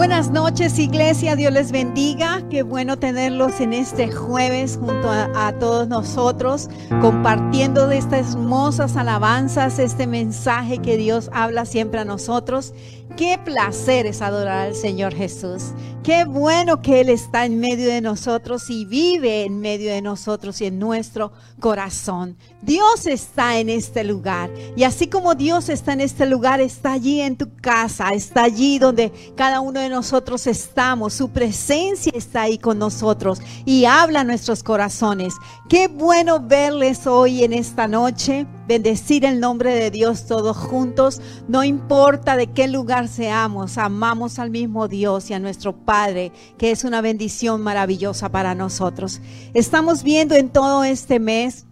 Buenas noches iglesia, Dios les bendiga. Qué bueno tenerlos en este jueves junto a, todos nosotros, compartiendo de estas hermosas alabanzas, este mensaje que Dios habla siempre a nosotros. Qué placer es adorar al Señor Jesús. Qué bueno que Él está en medio de nosotros y vive en medio de nosotros y en nuestro corazón. Dios está en este lugar. Y así como Dios está en este lugar, está allí en tu casa, está allí donde cada uno de nosotros estamos. Su presencia está ahí con nosotros y habla a nuestros corazones. Qué bueno verles hoy en esta noche. Bendecir el nombre de Dios todos juntos. No importa de qué lugar seamos, amamos al mismo Dios y a nuestro Padre, que es una bendición maravillosa para nosotros. Estamos viendo en todo este mes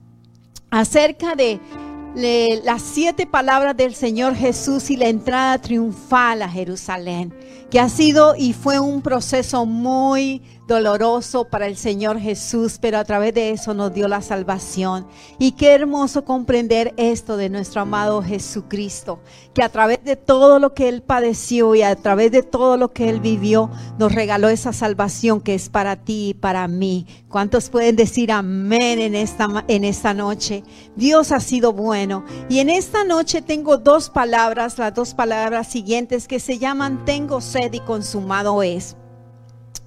acerca de las siete palabras del Señor Jesús y la entrada triunfal a Jerusalén, que ha sido y fue un proceso muy doloroso para el Señor Jesús, pero a través de eso nos dio la salvación. Y qué hermoso comprender esto de nuestro amado Jesucristo, que a través de todo lo que Él padeció y a través de todo lo que Él vivió, nos regaló esa salvación que es para ti y para mí. ¿Cuántos pueden decir amén en esta, en esta noche? Dios ha sido bueno. Y en esta noche tengo dos palabras, las dos palabras siguientes que se llaman tengo sed y consumado es.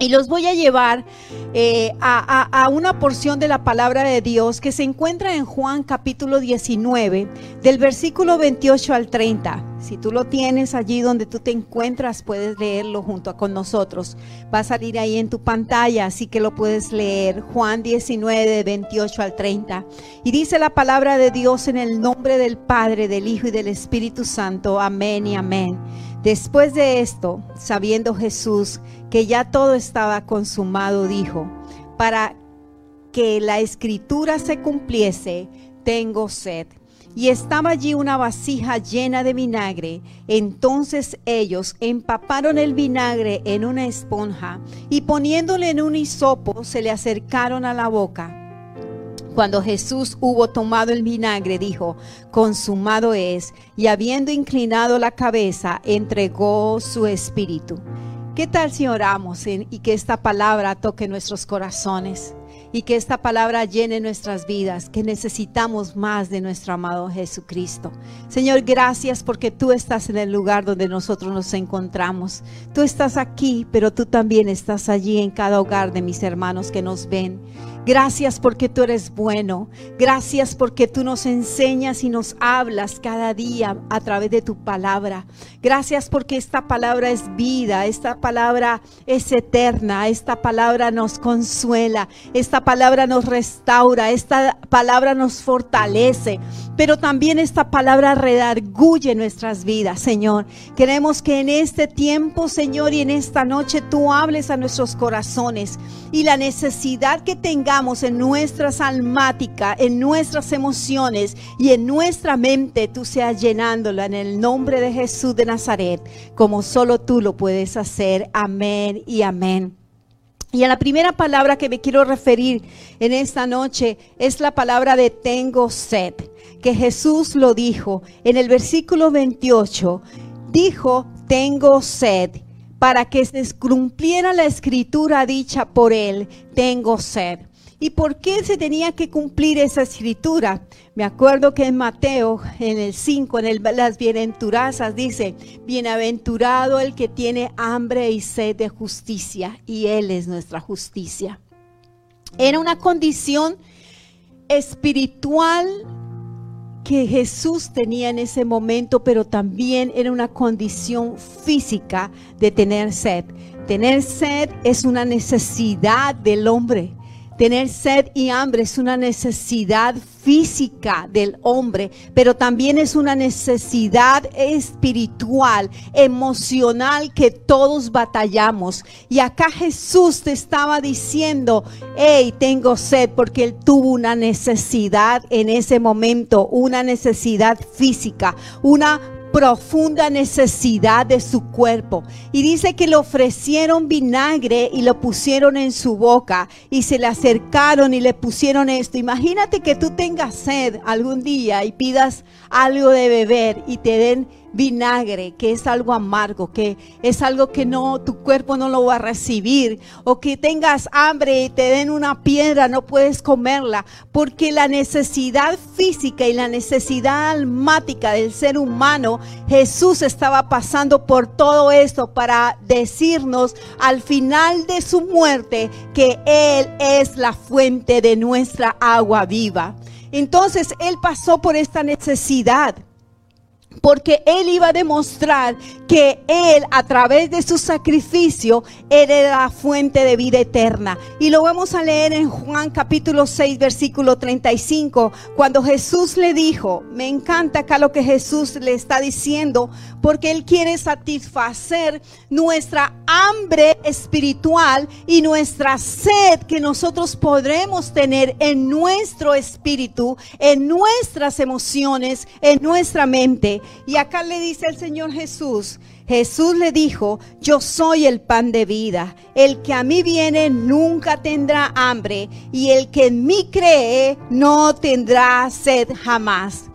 Y los voy a llevar eh, a, una porción de la palabra de Dios que se encuentra en Juan capítulo 19, del versículo 28 al 30. Si tú lo tienes allí donde tú te encuentras, puedes leerlo junto con nosotros. Va a salir ahí en tu pantalla, así que lo puedes leer. Juan 19, 28 al 30. Y dice la palabra de Dios en el nombre del Padre, del Hijo y del Espíritu Santo. Amén y amén. Después de esto, sabiendo Jesús que ya todo estaba consumado, dijo, para que la escritura se cumpliese, tengo sed. Y estaba allí una vasija llena de vinagre. Entonces ellos empaparon el vinagre en una esponja y poniéndole en un hisopo se le acercaron a la boca. Cuando Jesús hubo tomado el vinagre, dijo, consumado es, y habiendo inclinado la cabeza, entregó su espíritu. ¿Qué tal si oramos y que esta palabra toque nuestros corazones? y que esta palabra llene nuestras vidas, que necesitamos más de nuestro amado Jesucristo. Señor, gracias porque tú estás en el lugar donde nosotros nos encontramos. Tú estás aquí, pero tú también estás allí en cada hogar de mis hermanos que nos ven. Gracias porque tú eres bueno. Gracias porque tú nos enseñas y nos hablas cada día a través de tu palabra. Gracias porque esta palabra es vida, esta palabra es eterna, esta palabra nos consuela, esta palabra nos restaura, esta palabra nos fortalece, pero también esta palabra redarguye nuestras vidas, Señor. Queremos que en este tiempo, Señor, y en esta noche tú hables a nuestros corazones y la necesidad que tengamos en nuestras almáticas, en nuestras emociones y en nuestra mente, tú seas llenándola en el nombre de Jesús de Nazaret, como solo tú lo puedes hacer. Amén y amén. Y a la primera palabra que me quiero referir en esta noche es la palabra de tengo sed, que Jesús lo dijo en el versículo 28. Dijo, tengo sed para que se cumpliera la escritura dicha por él, tengo sed. ¿Y por qué se tenía que cumplir esa escritura? Me acuerdo que en Mateo, en el 5, en las bienaventuranzas, dice, bienaventurado el que tiene hambre y sed de justicia, y Él es nuestra justicia. Era una condición espiritual que Jesús tenía en ese momento, pero también era una condición física de tener sed. Tener sed es una necesidad del hombre. Tener sed y hambre es una necesidad física del hombre, pero también es una necesidad espiritual, emocional que todos batallamos. Y acá Jesús te estaba diciendo, hey, tengo sed porque él tuvo una necesidad en ese momento, una necesidad física, una profunda necesidad de su cuerpo. Y dice que le ofrecieron vinagre y lo pusieron en su boca y se le acercaron y le pusieron esto. Imagínate que tú tengas sed algún día y pidas algo de beber y te den vinagre, que es algo amargo, que es algo que no, tu cuerpo no lo va a recibir, o que tengas hambre y te den una piedra, no puedes comerla, porque la necesidad física y la necesidad almática del ser humano, Jesús estaba pasando por todo esto para decirnos al final de su muerte que Él es la fuente de nuestra agua viva. Entonces Él pasó por esta necesidad porque Él iba a demostrar que Él a través de su sacrificio era la fuente de vida eterna. Y lo vamos a leer en Juan capítulo 6 versículo 35, cuando Jesús le dijo, me encanta acá lo que Jesús le está diciendo, porque Él quiere satisfacer nuestra hambre espiritual y nuestra sed que nosotros podremos tener en nuestro espíritu, en nuestras emociones, en nuestra mente. Y acá le dice el Señor Jesús, Jesús le dijo, yo soy el pan de vida. El que a mí viene nunca tendrá hambre y el que en mí cree no tendrá sed jamás.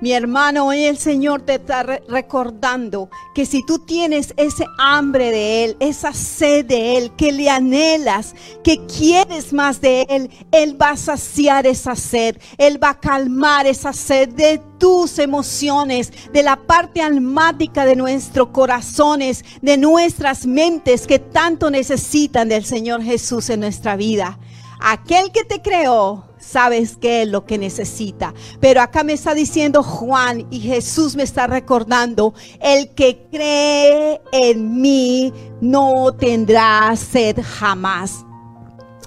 Mi hermano, hoy el Señor te está recordando que si tú tienes ese hambre de Él, esa sed de Él, que le anhelas, que quieres más de Él, Él va a saciar esa sed, Él va a calmar esa sed de tus emociones, de la parte almática de nuestros corazones, de nuestras mentes que tanto necesitan del Señor Jesús en nuestra vida. Aquel que te creó sabes qué es lo que necesita. Pero acá me está diciendo Juan y Jesús me está recordando, el que cree en mí no tendrá sed jamás.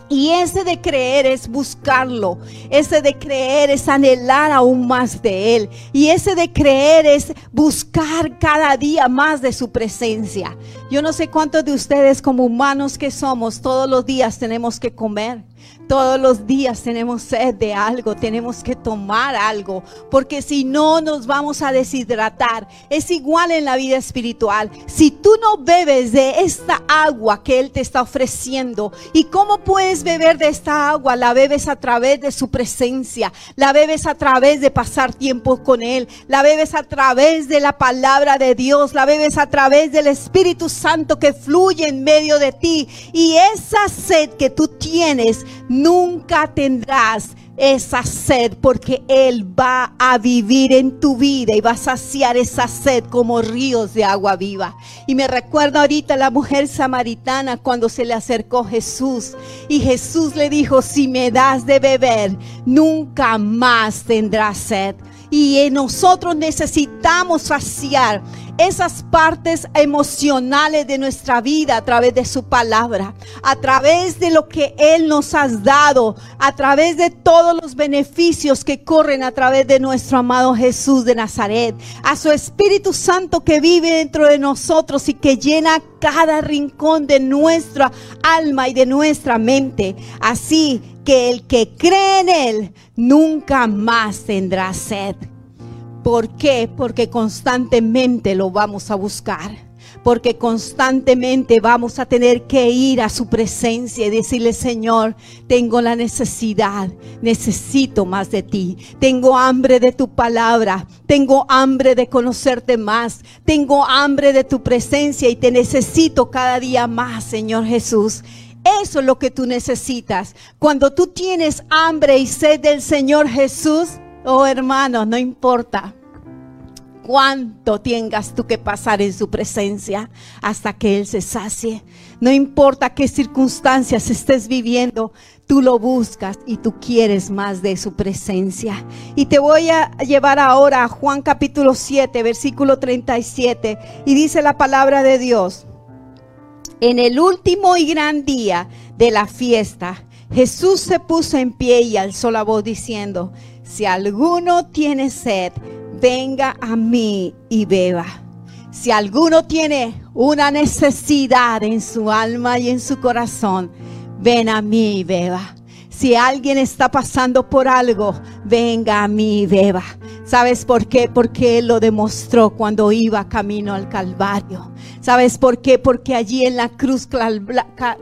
Y ese de creer es buscarlo. Ese de creer es anhelar aún más de Él. Y ese de creer es buscar cada día más de su presencia. Yo no sé cuántos de ustedes como humanos que somos, todos los días tenemos que comer. Todos los días tenemos sed de algo, tenemos que tomar algo, porque si no nos vamos a deshidratar. Es igual en la vida espiritual. Si tú no bebes de esta agua que Él te está ofreciendo, ¿y cómo puedes beber de esta agua? La bebes a través de su presencia, la bebes a través de pasar tiempo con Él, la bebes a través de la palabra de Dios, la bebes a través del Espíritu Santo que fluye en medio de ti. Y esa sed que tú tienes, nunca tendrás esa sed porque Él va a vivir en tu vida y va a saciar esa sed como ríos de agua viva. Y me recuerda ahorita la mujer samaritana cuando se le acercó Jesús y Jesús le dijo, si me das de beber, nunca más tendrás sed. Y nosotros necesitamos saciar esas partes emocionales de nuestra vida a través de su palabra, a través de lo que Él nos ha dado, a través de todos los beneficios que corren a través de nuestro amado Jesús de Nazaret, a su Espíritu Santo que vive dentro de nosotros y que llena cada rincón de nuestra alma y de nuestra mente. Así que el que cree en Él nunca más tendrá sed. ¿Por qué? Porque constantemente lo vamos a buscar. Porque constantemente vamos a tener que ir a su presencia y decirle, Señor, tengo la necesidad, necesito más de ti. Tengo hambre de tu palabra, tengo hambre de conocerte más, tengo hambre de tu presencia y te necesito cada día más, Señor Jesús. Eso es lo que tú necesitas. Cuando tú tienes hambre y sed del Señor Jesús, Oh hermano, no importa cuánto tengas tú que pasar en su presencia hasta que Él se sacie. No importa qué circunstancias estés viviendo, tú lo buscas y tú quieres más de su presencia. Y te voy a llevar ahora a Juan capítulo 7, versículo 37. Y dice la palabra de Dios. En el último y gran día de la fiesta, Jesús se puso en pie y alzó la voz diciendo, si alguno tiene sed, venga a mí y beba. Si alguno tiene una necesidad en su alma y en su corazón, ven a mí y beba. Si alguien está pasando por algo, venga a mí y beba. ¿Sabes por qué? Porque Él lo demostró cuando iba camino al Calvario. ¿Sabes por qué? Porque allí en la cruz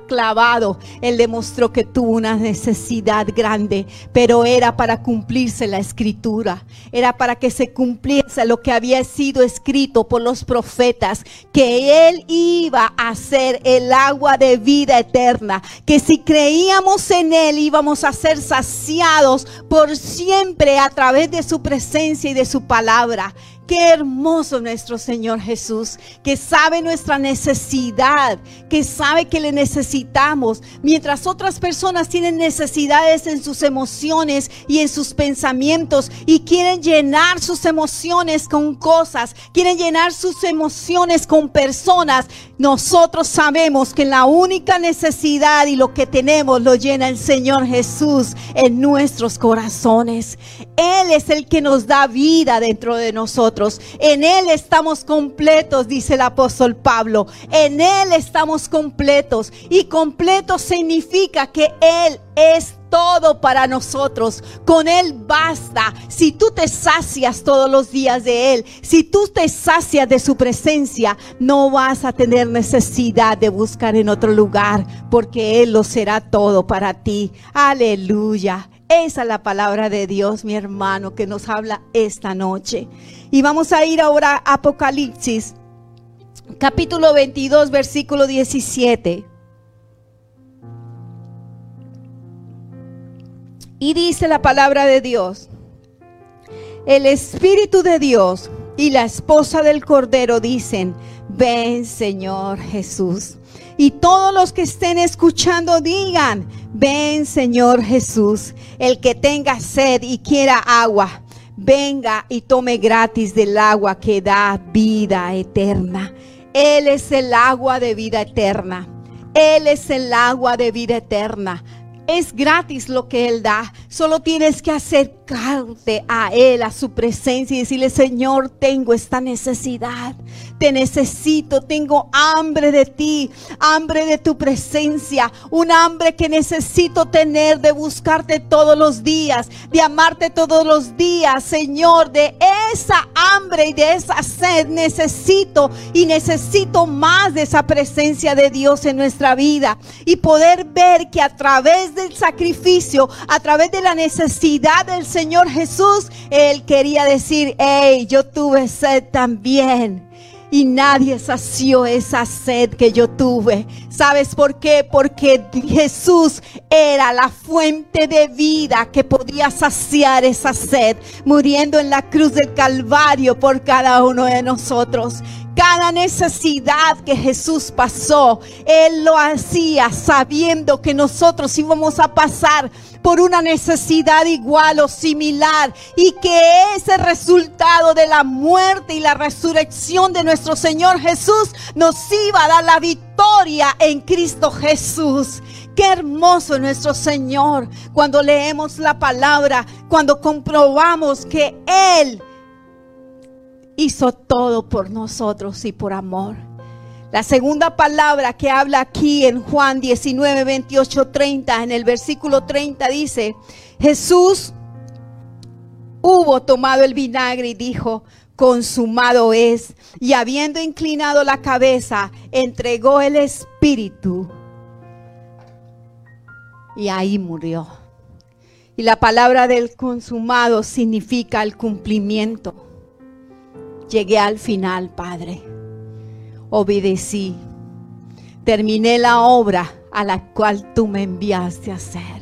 clavado, Él demostró que tuvo una necesidad grande, pero era para cumplirse la escritura, era para que se cumpliese lo que había sido escrito por los profetas, que Él iba a ser el agua de vida eterna, que si creíamos en Él íbamos a ser saciados por siempre a través de su presencia y de su palabra. Qué hermoso nuestro Señor Jesús, que sabe nuestra necesidad, que sabe que le necesitamos, mientras otras personas tienen necesidades en sus emociones y en sus pensamientos y quieren llenar sus emociones con cosas, quieren llenar sus emociones con personas. Nosotros sabemos que la única necesidad y lo que tenemos lo llena el Señor Jesús en nuestros corazones. Él es el que nos da vida dentro de nosotros. En Él estamos completos, dice el apóstol Pablo. En Él estamos completos. Y completo significa que Él es todo para nosotros. Con Él basta. Si tú te sacias todos los días de Él, si tú te sacias de su presencia, no vas a tener necesidad de buscar en otro lugar, porque Él lo será todo para ti. Aleluya. Esa es la palabra de Dios, mi hermano, que nos habla esta noche. Y vamos a ir ahora a Apocalipsis, capítulo 22, versículo 17. Y dice la palabra de Dios, el Espíritu de Dios y la esposa del Cordero dicen, ven Señor Jesús. Y todos los que estén escuchando digan, ven Señor Jesús. El que tenga sed y quiera agua, venga y tome gratis del agua que da vida eterna. Él es el agua de vida eterna. Él es el agua de vida eterna. Es gratis lo que Él da. Solo tienes que acercarte a Él, a su presencia y decirle, Señor, tengo esta necesidad. Te necesito, tengo hambre de ti, hambre de tu presencia, un hambre que necesito tener de buscarte todos los días, de amarte todos los días, Señor, de esa hambre y de esa sed necesito y necesito más de esa presencia de Dios en nuestra vida y poder ver que a través del sacrificio, a través de la necesidad del Señor Jesús, Él quería decir, hey, yo tuve sed también y nadie sació esa sed que yo tuve. ¿Sabes por qué? Porque Jesús era la fuente de vida que podía saciar esa sed, muriendo en la cruz del Calvario por cada uno de nosotros. Cada necesidad que Jesús pasó, Él lo hacía sabiendo que nosotros íbamos a pasar por una necesidad igual o similar y que ese resultado de la muerte y la resurrección de nuestro Señor Jesús nos iba a dar la victoria en Cristo Jesús. Qué hermoso nuestro Señor cuando leemos la palabra, cuando comprobamos que Él hizo todo por nosotros y por amor. La segunda palabra que habla aquí en Juan 19, 28, 30, en el versículo 30 dice, Jesús hubo tomado el vinagre y dijo, consumado es. Y habiendo inclinado la cabeza, entregó el espíritu. Y ahí murió. Y la palabra del consumado significa el cumplimiento. Llegué al final, Padre obedecí. Terminé la obra a la cual tú me enviaste a hacer.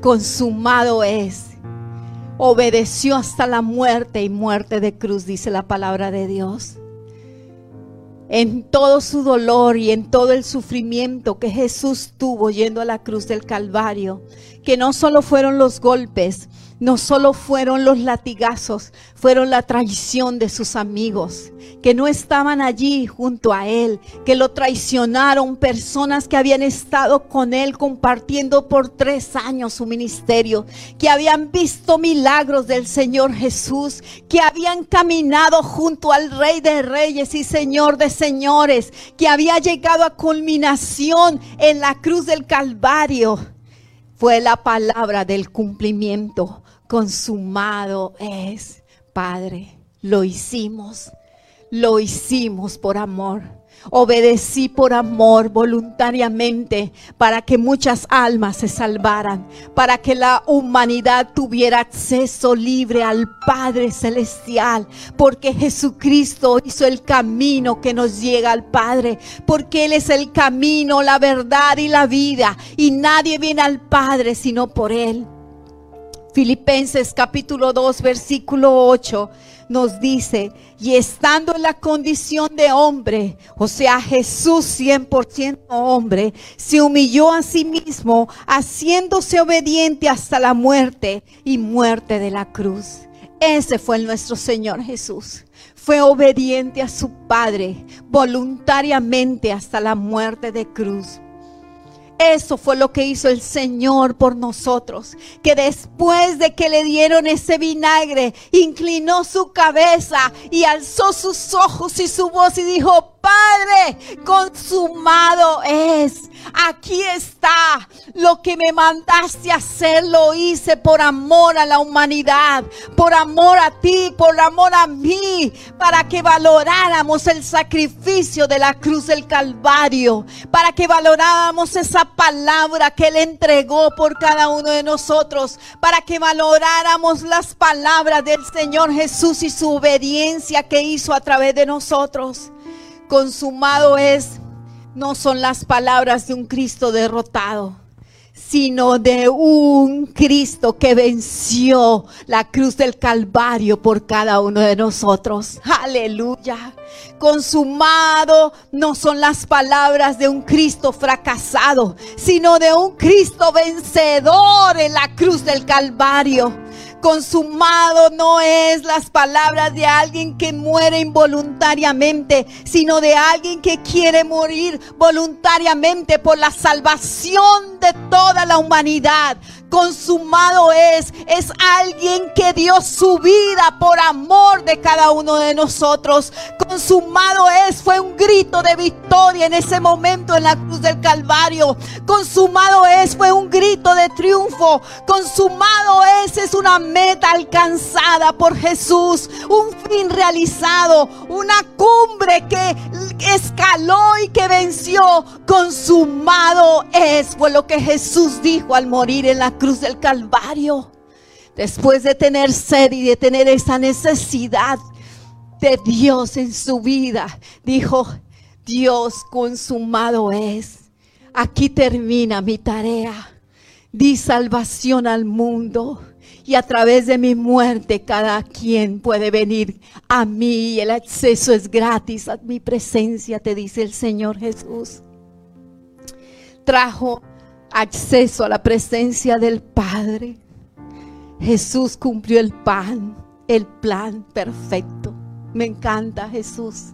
Consumado es. Obedeció hasta la muerte y muerte de cruz, dice la palabra de Dios. En todo su dolor y en todo el sufrimiento que Jesús tuvo yendo a la cruz del Calvario, que no solo fueron los golpes, no solo fueron los latigazos, fueron la traición de sus amigos, que no estaban allí junto a él, que lo traicionaron personas que habían estado con él compartiendo por tres años su ministerio, que habían visto milagros del Señor Jesús, que habían caminado junto al Rey de Reyes y Señor de Señores, que había llegado a culminación en la cruz del Calvario. Fue la palabra del cumplimiento consumado es, Padre. Lo hicimos, lo hicimos por amor. Obedecí por amor voluntariamente para que muchas almas se salvaran, para que la humanidad tuviera acceso libre al Padre Celestial, porque Jesucristo hizo el camino que nos llega al Padre, porque Él es el camino, la verdad y la vida, y nadie viene al Padre sino por Él. Filipenses capítulo 2, versículo 8 nos dice, y estando en la condición de hombre, o sea, Jesús 100% hombre, se humilló a sí mismo, haciéndose obediente hasta la muerte y muerte de la cruz. Ese fue nuestro Señor Jesús. Fue obediente a su Padre voluntariamente hasta la muerte de cruz. Eso fue lo que hizo el Señor por nosotros. Que después de que le dieron ese vinagre, inclinó su cabeza y alzó sus ojos y su voz y dijo, Padre, consumado es. Aquí está lo que me mandaste hacer, lo hice por amor a la humanidad, por amor a ti, por amor a mí, para que valoráramos el sacrificio de la cruz del Calvario, para que valoráramos esa palabra que Él entregó por cada uno de nosotros, para que valoráramos las palabras del Señor Jesús y su obediencia que hizo a través de nosotros consumado es, no son las palabras de un Cristo derrotado, sino de un Cristo que venció la cruz del Calvario por cada uno de nosotros. Aleluya. Consumado no son las palabras de un Cristo fracasado, sino de un Cristo vencedor en la cruz del Calvario. Consumado no es las palabras de alguien que muere involuntariamente, sino de alguien que quiere morir voluntariamente por la salvación de toda la humanidad consumado es. Es alguien que dio su vida por amor de cada uno de nosotros. Consumado es. Fue un grito de victoria en ese momento en la cruz del Calvario. Consumado es. Fue un grito de triunfo. Consumado es. Es una meta alcanzada por Jesús. Un fin realizado. Una cumbre que escaló y que venció. Consumado es. Fue lo que Jesús dijo al morir en la cruz del Calvario, después de tener sed y de tener esa necesidad de Dios en su vida, dijo, Dios consumado es. Aquí termina mi tarea. Di salvación al mundo. Y a través de mi muerte cada quien puede venir a mí. El acceso es gratis a mi presencia, te dice el Señor Jesús. Trajo acceso a la presencia del Padre. Jesús cumplió el pan, el plan perfecto. Me encanta Jesús.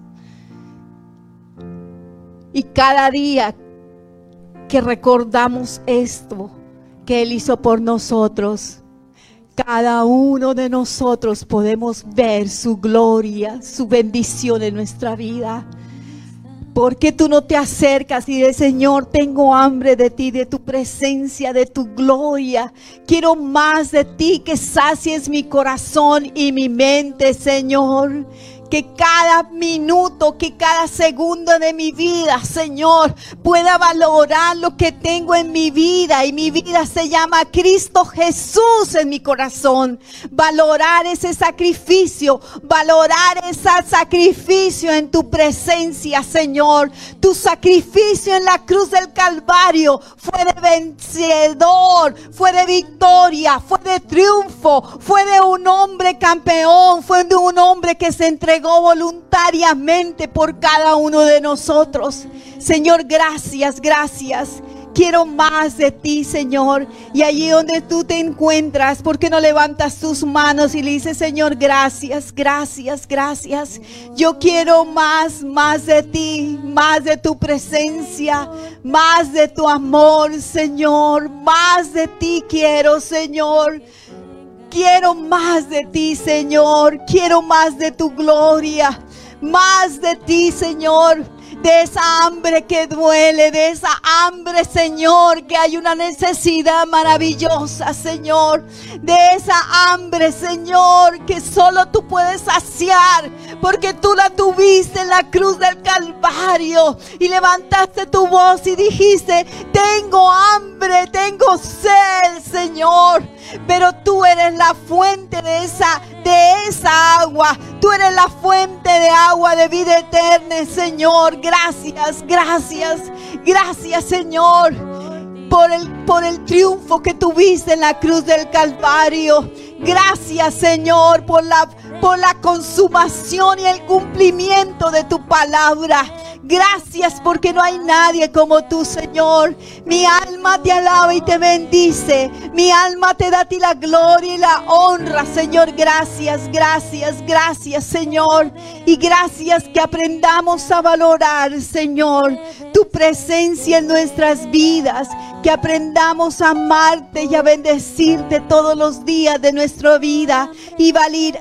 Y cada día que recordamos esto que Él hizo por nosotros, cada uno de nosotros podemos ver su gloria, su bendición en nuestra vida. ¿Por qué tú no te acercas y dices, Señor, tengo hambre de ti, de tu presencia, de tu gloria? Quiero más de ti, que sacies mi corazón y mi mente, Señor que cada minuto, que cada segundo de mi vida, Señor, pueda valorar lo que tengo en mi vida. Y mi vida se llama Cristo Jesús en mi corazón. Valorar ese sacrificio, valorar ese sacrificio en tu presencia, Señor. Tu sacrificio en la cruz del Calvario fue de vencedor, fue de victoria, fue de triunfo, fue de un hombre campeón, fue de un hombre que se entregó voluntariamente por cada uno de nosotros. Señor, gracias, gracias. Quiero más de ti, Señor. Y allí donde tú te encuentras, ¿por qué no levantas tus manos y le dices, Señor, gracias, gracias, gracias? Yo quiero más, más de ti, más de tu presencia, más de tu amor, Señor. Más de ti quiero, Señor. Quiero más de ti, Señor. Quiero más de tu gloria. Más de ti, Señor. de esa hambre que duele, de esa hambre, Señor, que hay una necesidad maravillosa, Señor, de esa hambre, Señor, que solo tú puedes saciar, porque tú la tuviste en la cruz del Calvario y levantaste tu voz y dijiste, tengo hambre, tengo sed, Señor, pero tú eres la fuente de esa de esa agua. Tú eres la fuente de agua de vida eterna, Señor. Gracias, gracias, gracias, Señor. Por el, por el triunfo que tuviste en la cruz del Calvario. Gracias, Señor, por la, por la consumación y el cumplimiento de tu palabra. Gracias porque no hay nadie como tú, Señor. Mi alma te alaba y te bendice. Mi alma te da a ti la gloria y la honra, Señor. Gracias, gracias, gracias, Señor. Y gracias que aprendamos a valorar, Señor, tu presencia en nuestras vidas. Que aprendamos a amarte y a bendecirte todos los días de nuestra vida. Y,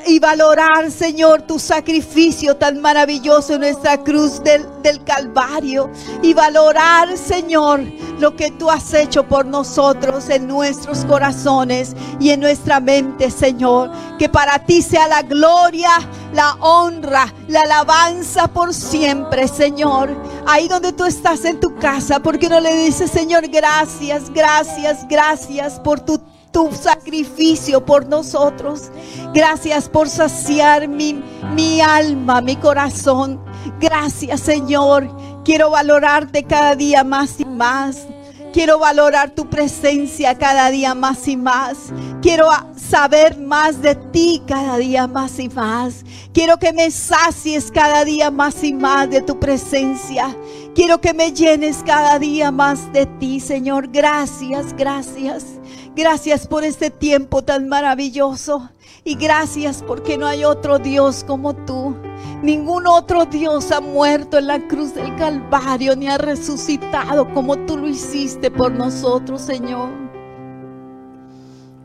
y valorar, Señor, tu sacrificio tan maravilloso en nuestra cruz del, del Calvario y valorar, Señor, lo que tú has hecho por nosotros en nuestros corazones y en nuestra mente, Señor. Que para ti sea la gloria, la honra, la alabanza por siempre, Señor. Ahí donde tú estás en tu casa, porque no le dices, Señor, gracias, gracias, gracias por tu tu sacrificio por nosotros. Gracias por saciar mi, mi alma, mi corazón. Gracias Señor. Quiero valorarte cada día más y más. Quiero valorar tu presencia cada día más y más. Quiero saber más de ti cada día más y más. Quiero que me sacies cada día más y más de tu presencia. Quiero que me llenes cada día más de ti, Señor. Gracias, gracias. Gracias por este tiempo tan maravilloso. Y gracias porque no hay otro Dios como tú. Ningún otro Dios ha muerto en la cruz del Calvario ni ha resucitado como tú lo hiciste por nosotros, Señor.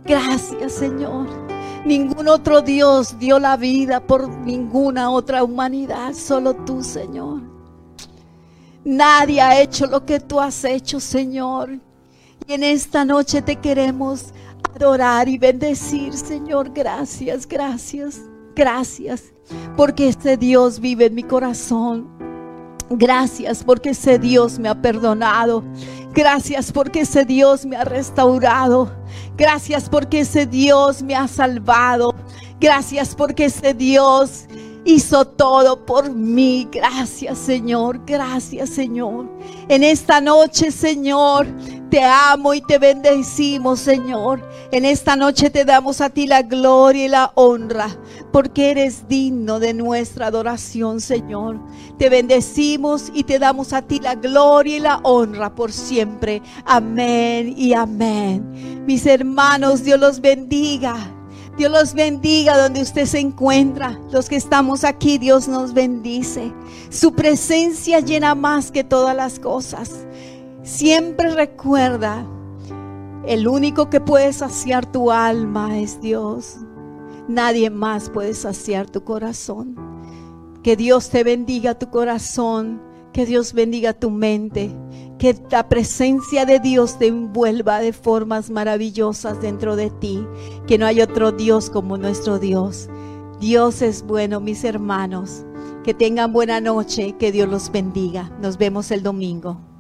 Gracias, Señor. Ningún otro Dios dio la vida por ninguna otra humanidad, solo tú, Señor. Nadie ha hecho lo que tú has hecho, Señor. Y en esta noche te queremos adorar y bendecir, Señor. Gracias, gracias, gracias. Porque este Dios vive en mi corazón. Gracias porque ese Dios me ha perdonado. Gracias porque ese Dios me ha restaurado. Gracias porque ese Dios me ha salvado. Gracias porque ese Dios hizo todo por mí. Gracias Señor, gracias Señor. En esta noche Señor, te amo y te bendecimos Señor. En esta noche te damos a ti la gloria y la honra, porque eres digno de nuestra adoración Señor. Te bendecimos y te damos a ti la gloria y la honra por siempre. Amén y amén. Mis hermanos, Dios los bendiga. Dios los bendiga donde usted se encuentra. Los que estamos aquí, Dios nos bendice. Su presencia llena más que todas las cosas. Siempre recuerda, el único que puede saciar tu alma es Dios. Nadie más puede saciar tu corazón. Que Dios te bendiga tu corazón. Que Dios bendiga tu mente que la presencia de Dios te envuelva de formas maravillosas dentro de ti, que no hay otro Dios como nuestro Dios. Dios es bueno, mis hermanos. Que tengan buena noche, que Dios los bendiga. Nos vemos el domingo.